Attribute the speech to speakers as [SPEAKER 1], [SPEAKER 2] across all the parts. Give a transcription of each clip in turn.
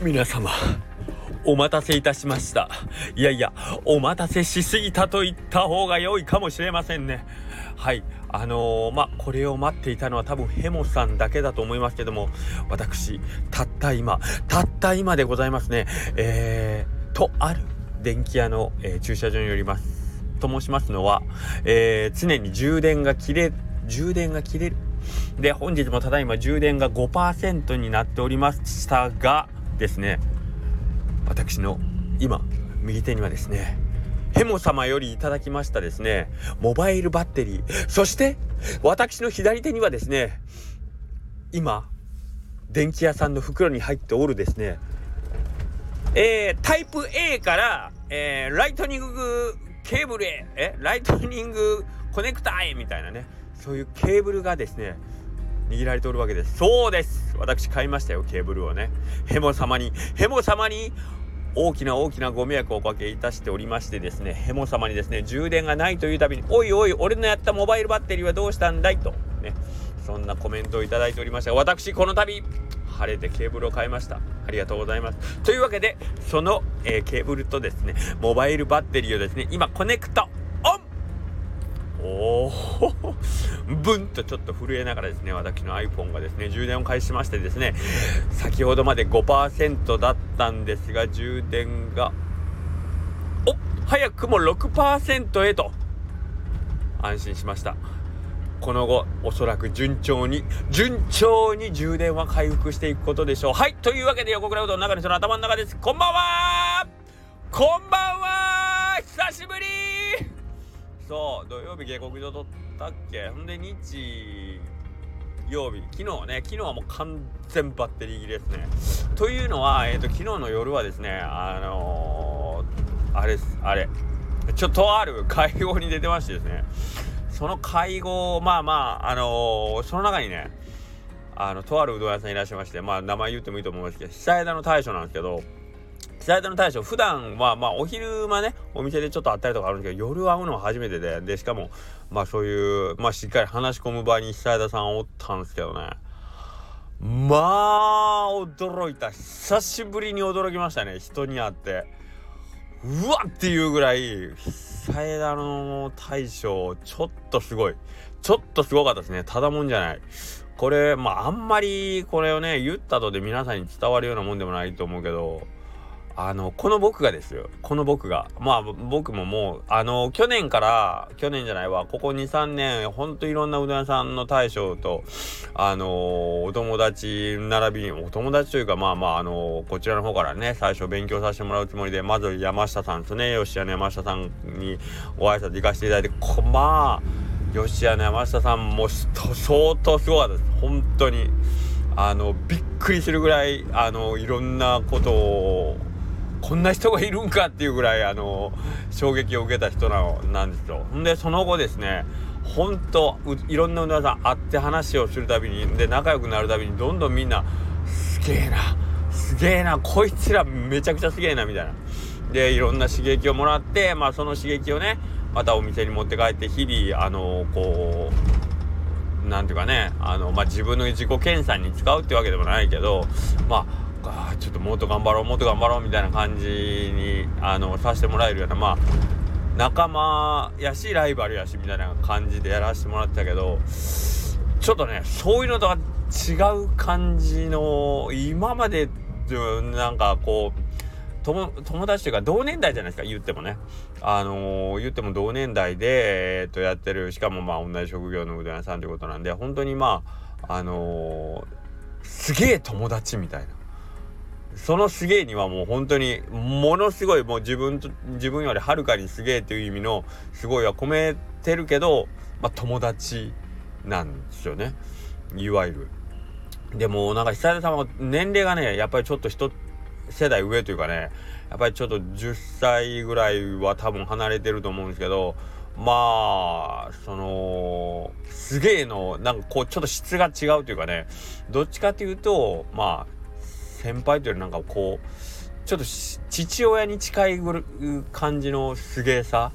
[SPEAKER 1] 皆様お待たせいたしました。いやいやお待たせしすぎたと言った方が良いかもしれませんね。はいあのー、まこれを待っていたのは多分ヘモさんだけだと思いますけども私たった今たった今でございますね。えー、とある電気屋の、えー、駐車場によります。と申しますのは、えー、常に充電が切れ充電が切れる。で本日もただいま充電が5%になっておりましたがですね。私の今右手にはですねヘモ様よりいただきましたですねモバイルバッテリー。そして私の左手にはですね今電気屋さんの袋に入っておるですねえー、タイプ A から、えー、ライトニングケーブルへえライトニングコネクターへみたいなねそういうケーブルがですね握られておるわけです。そうです。私買いましたよケーブルをね。ヘモ様に。ヘモ様に大きな大きなご迷惑をおかけいたしておりましてですね。ヘモ様にですね充電がないというたびに「おいおい俺のやったモバイルバッテリーはどうしたんだい?」と。ね。そんなコメントをいただいておりました。私この度晴れてケーブルを買いました。ありがとうございます。というわけでその、えー、ケーブルとですねモバイルバッテリーをですね今コネクトおお ブンとちょっと震えながらですね私の iPhone がですね充電を開始しましてですね先ほどまで5%だったんですが充電がお早くも6%へと安心しました。この後おそらく順調に順調に充電は回復していくことでしょう。はいというわけで横倉うどんの中の人の頭の中です。こんばんは。こんばんは。久しぶり。そう土曜日下克上取ったっけ？ほんで日曜日昨日ね昨日はもう完全バッテリー切れですね。というのは、えーと、昨日の夜はですねあのー、あれですあれちょっとある会合に出てましてですね。その会合まあまああのー、その中にねあのとあるうどん屋さんいらっしゃいましてまあ名前言ってもいいと思うんですけど久枝の大将なんですけど北田の大将普段はまあお昼間ねお店でちょっと会ったりとかあるんですけど夜会うのは初めてででしかもまあそういうまあしっかり話し込む場合に久田さんおったんですけどね。まあ驚いた。久しぶりに驚きましたね。人に会って。うわっていうぐらい久枝の大将ちょっとすごい。ちょっとすごかったですね。ただもんじゃない。これまああんまりこれをね言ったとで皆さんに伝わるようなもんでもないと思うけどあの、この僕がですよ。この僕が。まあ僕ももう、あの、去年から、去年じゃないわ、ここ2、3年、ほんといろんなうどん屋さんの大将と、あの、お友達並びに、お友達というか、まあまあ、あの、こちらの方からね、最初勉強させてもらうつもりで、まず山下さんとね、吉谷の山下さんにご挨拶行かせていただいて、こまあ、吉谷の山下さんも相当すごかったです。本当に。あの、びっくりするぐらい、あの、いろんなことを、こんな人がいるんかっていうぐらいあの衝撃を受けた人なのなんですよ。でその後ですねほんといろんなうどんさん会って話をするたびにで仲良くなるたびにどんどんみんなすげえなすげえなこいつらめちゃくちゃすげえなみたいな。でいろんな刺激をもらってまあその刺激をねまたお店に持って帰って日々あのこうなんていうかねあの、まあ、自分の自己検査に使うってわけでもないけどまああちょっともっと頑張ろうもっと頑張ろうみたいな感じにあのさせてもらえるようなまあ仲間やしライバルやしみたいな感じでやらせてもらってたけどちょっとねそういうのとは違う感じの今までなんかこう友達というか同年代じゃないですか言ってもね。あのー、言っても同年代で、えー、っとやってるしかもまあ同じ職業のうどん屋さんということなんで本当にまああのー、すげえ友達みたいな。そのすげえにはもう本当にものすごいもう自分と自分よりはるかにすげえという意味のすごいは込めてるけど、まあ、友達なんですよねいわゆる。でもなんか久田さんは年齢がねやっぱりちょっと一世代上というかねやっぱりちょっと10歳ぐらいは多分離れてると思うんですけどまあそのすげえのなんかこうちょっと質が違うというかねどっちかっていうとまあ先輩というよりなんかこうちょっと父親に近い感じのすげえさ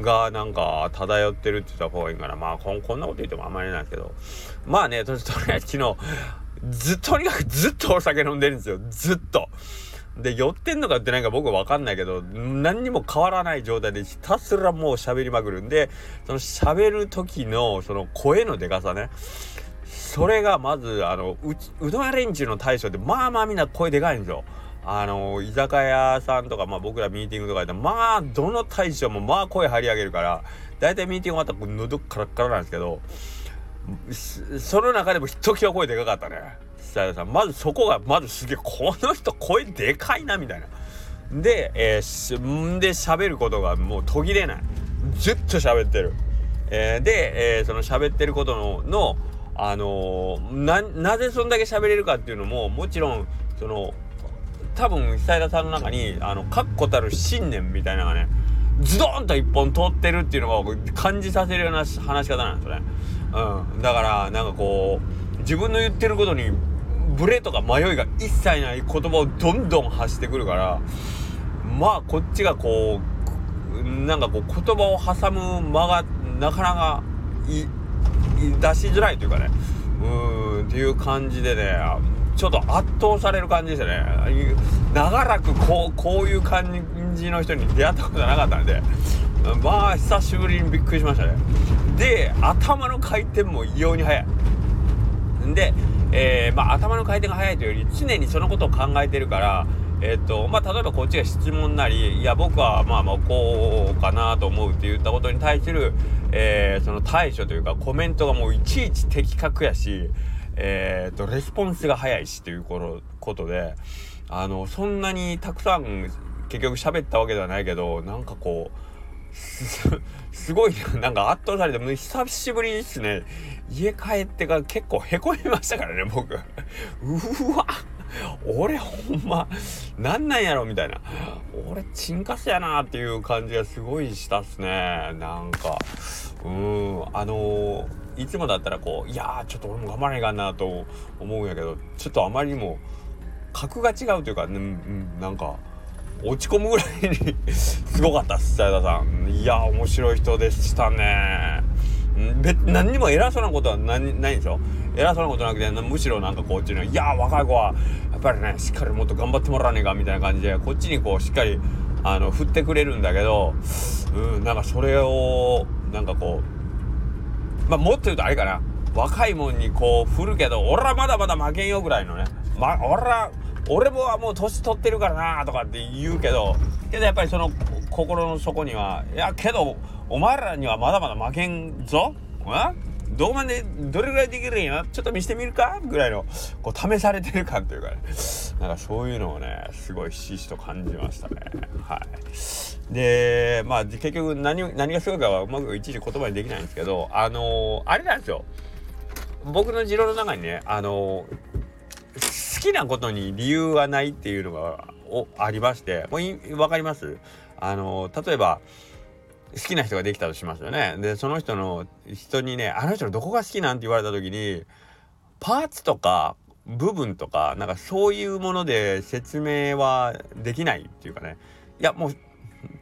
[SPEAKER 1] がなんか漂ってるって言った方がいいかなまあこんこんなこと言ってもあんまりないですけどまあねとりあえず昨日ずとにかくずっとお酒飲んでるんですよずっと。で酔ってんのかってないか僕わかんないけど何にも変わらない状態でひたすらもう喋りまくるんでその喋る時のその声のでかさねそれがまずあのううどん連中の大将ってまあまあみんな声でかいんですよ。あの居酒屋さんとか、まあ、僕らミーティングとかやったらまあどの大将もまあ声張り上げるから大体ミーティング終わったら喉カラッカラなんですけどその中でもひときわ声でかかったね。久田さんまずそこがまずすげえこの人声でかいなみたいな。で、えー、で喋ることがもう途切れない。ずっと喋ってる、えー、で、えー、その喋ってることののあのー、なぜそんだけ喋れるかっていうのももちろんその多分久田さんの中にあの確固たる信念みたいなのがねズドンと一本通ってるっていうのが感じさせるような話し方なんですね。うん、だからなんかこう自分の言ってることにブレとか迷いが一切ない言葉をどんどん発してくるからまあこっちがこうなんかこう言葉を挟む間がなかなかい出しづらいというかね。うんっていう感じでねちょっと圧倒される感じでしたね。長らくこうこういう感じの人に出会ったことなかったんで。まあ久しぶりにびっくりしましたね。で頭の回転も異様に速い。で、えー、まあ、頭の回転が速いというより常にそのことを考えてるからえっ、ー、とまあ、例えばこっちが質問なりいや僕はまあまあこうかなと思うって言ったことに対する、えー、その対処というかコメントがもういちいち的確やしえーと、レスポンスが早いしということであのそんなにたくさん結局喋ったわけではないけどなんかこう すごいなんか圧倒されてもう久しぶりですね。家帰ってから結構へこみましたからね僕。うわ 俺ほんまなんなんやろみたいな。俺チンカスやなっていう感じがすごいしたっすね。なんか。うん。あのーいつもだったらこういやちょっと俺も頑張らないかなと思うんやけどちょっとあまりにも格が違うというか、うん、なんか落ち込むぐらいに すごかったっす田さん。いや面白い人でしたね。別何にも偉そうなことは何ないんですよ偉そうなことなくてむしろなんかこっちに「いや若い子はやっぱりねしっかりもっと頑張ってもらわねえか」みたいな感じでこっちにこうしっかりあの振ってくれるんだけどうんなんかそれをなんかこうまあもっと言うとあれかな若いもんにこう振るけど俺はまだまだ負けんよぐらいのねま俺は俺もはもう年取ってるからなとかって言うけどけどやっぱりその心の底にはいやけどお前らにはまだまだ負けんぞ。えどうまでどれぐらいできるんや？ちょっと見せてみるか？ぐらいのこう試されてる感というかね。なんかそういうのをねすごいひしひしと感じましたね。はい。でまあ結局何何がすごいかはうまくいちいち言葉にできないんですけどあのー、あれなんですよ。僕の持論の中にねあのー、好きなことに理由はないっていうのがおありましてもう分かります？あのー、例えば好きな人ができたとしますよね。でその人の人にねあの人のどこが好きなんて言われた時にパーツとか部分とかなんかそういうもので説明はできないっていうかね。いやもう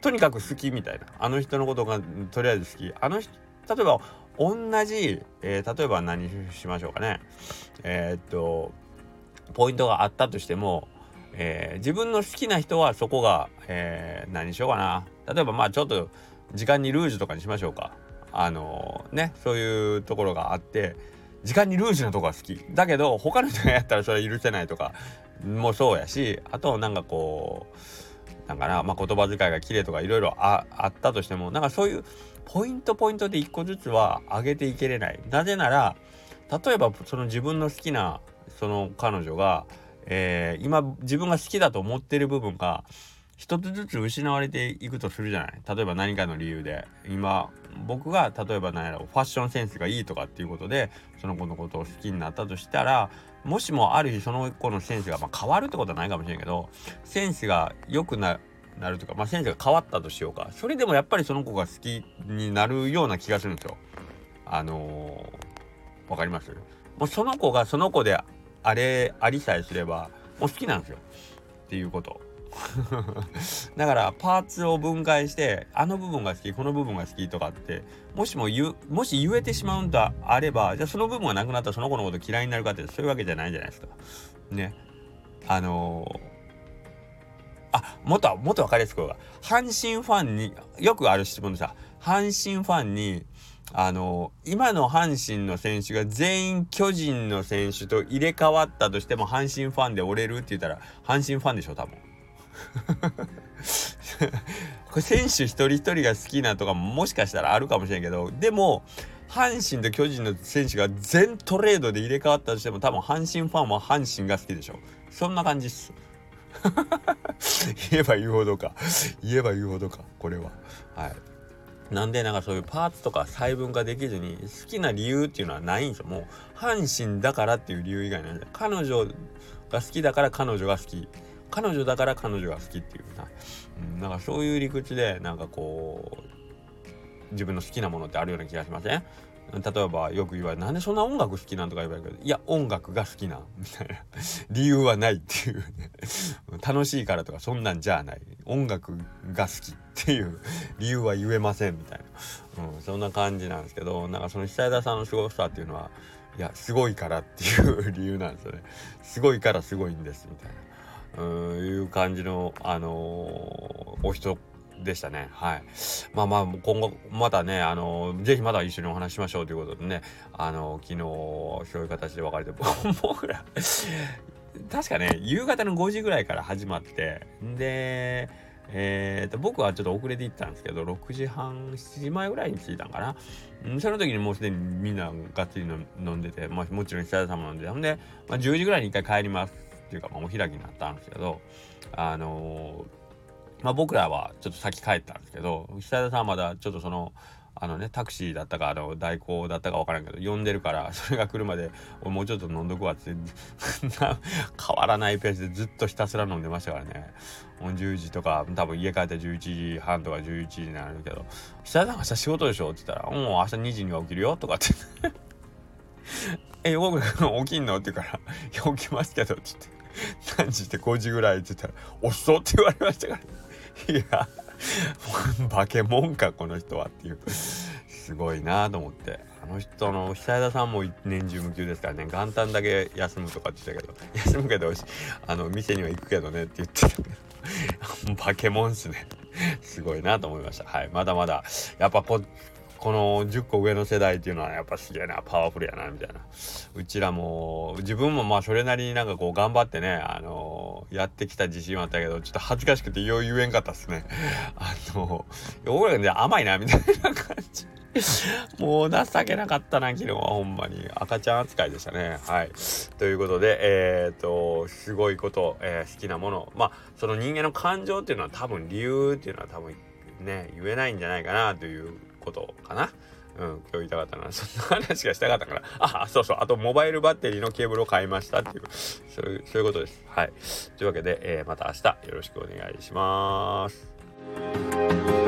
[SPEAKER 1] とにかく好きみたいな。あの人のことがとりあえず好き。あの人例えば同じ、えー、例えば何しましょうかね。えー、っとポイントがあったとしても、えー、自分の好きな人はそこが、え何しようかな。例えばまあちょっと時間にルージュとかにしましょうか。あのー、ねそういうところがあって時間にルージュなとこが好き。だけど他の人がやったらそれ許せないとかもそうやしあとなんかこうなんかな、まあ、言葉遣いが綺麗とかいろいろあったとしてもなんかそういうポイントポイントで一個ずつは上げていけれない。なぜなら例えばその自分の好きなその彼女が、えー、今自分が好きだと思ってる部分が一つずつ失われていくとするじゃない。例えば何かの理由で。今僕が例えば何やろファッションセンスがいいとかっていうことでその子のことを好きになったとしたらもしもある日その子のセンスが、まあ、変わるってことはないかもしれんけどセンスが良くなるとか、まあ、センスが変わったとしようか。それでもやっぱりその子が好きになるような気がするんですよ。あのー、わかります？もうその子がその子であれありさえすればもう好きなんですよ。っていうこと。だからパーツを分解してあの部分が好きこの部分が好きとかってもしも言もし言えてしまうんだあればじゃあその部分がなくなったらその子のこと嫌いになるかってそういうわけじゃないじゃないですか。ね。あのー、あもっともっと分かりやすく阪神ファンによくある質問でさ阪神ファンにあの今の阪神の選手が全員巨人の選手と入れ替わったとしても阪神ファンで折れるって言ったら阪神ファンでしょ多分。これ選手一人一人が好きなとかもしかしたらあるかもしれんけどでも阪神と巨人の選手が全トレードで入れ替わったとしても多分阪神ファンは阪神が好きでしょそんな感じっす。言えば言うほどか。言えば言うほどかこれは。はい。なんでなんかそういうパーツとか細分化できずに好きな理由っていうのはないんですよ。もう阪神だからっていう理由以外なんで彼女が好きだから彼女が好き。彼女だから彼女が好きっていうな、うん、なんかそういう理屈でなんかこう自分の好きなものってあるような気がしません？例えばよく言われる「なんでそんな音楽好きなん?」とか言われるけど「いや音楽が好きな」みたいな。理由はないっていう。ね 楽しいからとかそんなんじゃない。音楽が好きっていう。理由は言えませんみたいな、うん、そんな感じなんですけどなんかその久枝さんのすごさっていうのはいやすごいからっていう理由なんですよね。すごいからすごいんですみたいな。いう感じの、あのー、お人でしたね。はい。まあまあ、今後、またね、あのー、ぜひまだ一緒にお話しましょうということでね、あのー、昨日、そういう形で別れて、僕ら確かね、夕方の5時ぐらいから始まって、で、えー、と僕はちょっと遅れて行ったんですけど6時半7時前ぐらいに着いたんかなその時にもうすでにみんながっつり飲んでて、まあ、もちろん久田さんも飲んでほんで、まあ、10時ぐらいに一回帰りますっていうか、まあ、お開きになったんですけど、あのー、まあ、僕らはちょっと先帰ったんですけど、久田さんはまだちょっとその、あのね、タクシーだったか、あの、代行だったか分からんけど、呼んでるから、それが来るまで、俺もうちょっと飲んどくわって、変わらないペースでずっとひたすら飲んでましたからね。10時とか、多分家帰ったら11時半とか11時になるけど、久田さん明日仕事でしょって言ったら、もう明日2時には起きるよとかって え、僕起きんのって言うから、起きますけど、って言って。何時って5時ぐらいって言ったら「遅っ」って言われましたから。いや化け物かこの人はっていう。すごいなと思って。あの人の久枝さんも年中無休ですからね。元旦だけ休むとかって言ってたけど休むけどあの店には行くけどねって言ってたけど。化け物っすね。すごいなと思いました。はい。まだまだ。やっぱここの10個上の世代っていうのはやっぱすげえなパワフルやなみたいな。うちらも自分もまあそれなりになんかこう頑張ってねあのー、やってきた自信はあったけどちょっと恥ずかしくてよう言えんかったっすね。あのー、俺らね甘いなみたいな感じ。もう情けなかったな昨日はほんまに。赤ちゃん扱いでしたね。はい。ということでえっ、とすごいこと、えー、好きなもの。まあその人間の感情っていうのは多分理由っていうのは多分ね言えないんじゃないかなということかな。うん、今日言いたかったな。そんな話がしたかったから。あ、そうそう。あと、モバイルバッテリーのケーブルを買いましたっていう、そういう、そういうことです。はい。というわけで、えー、また明日よろしくお願いします。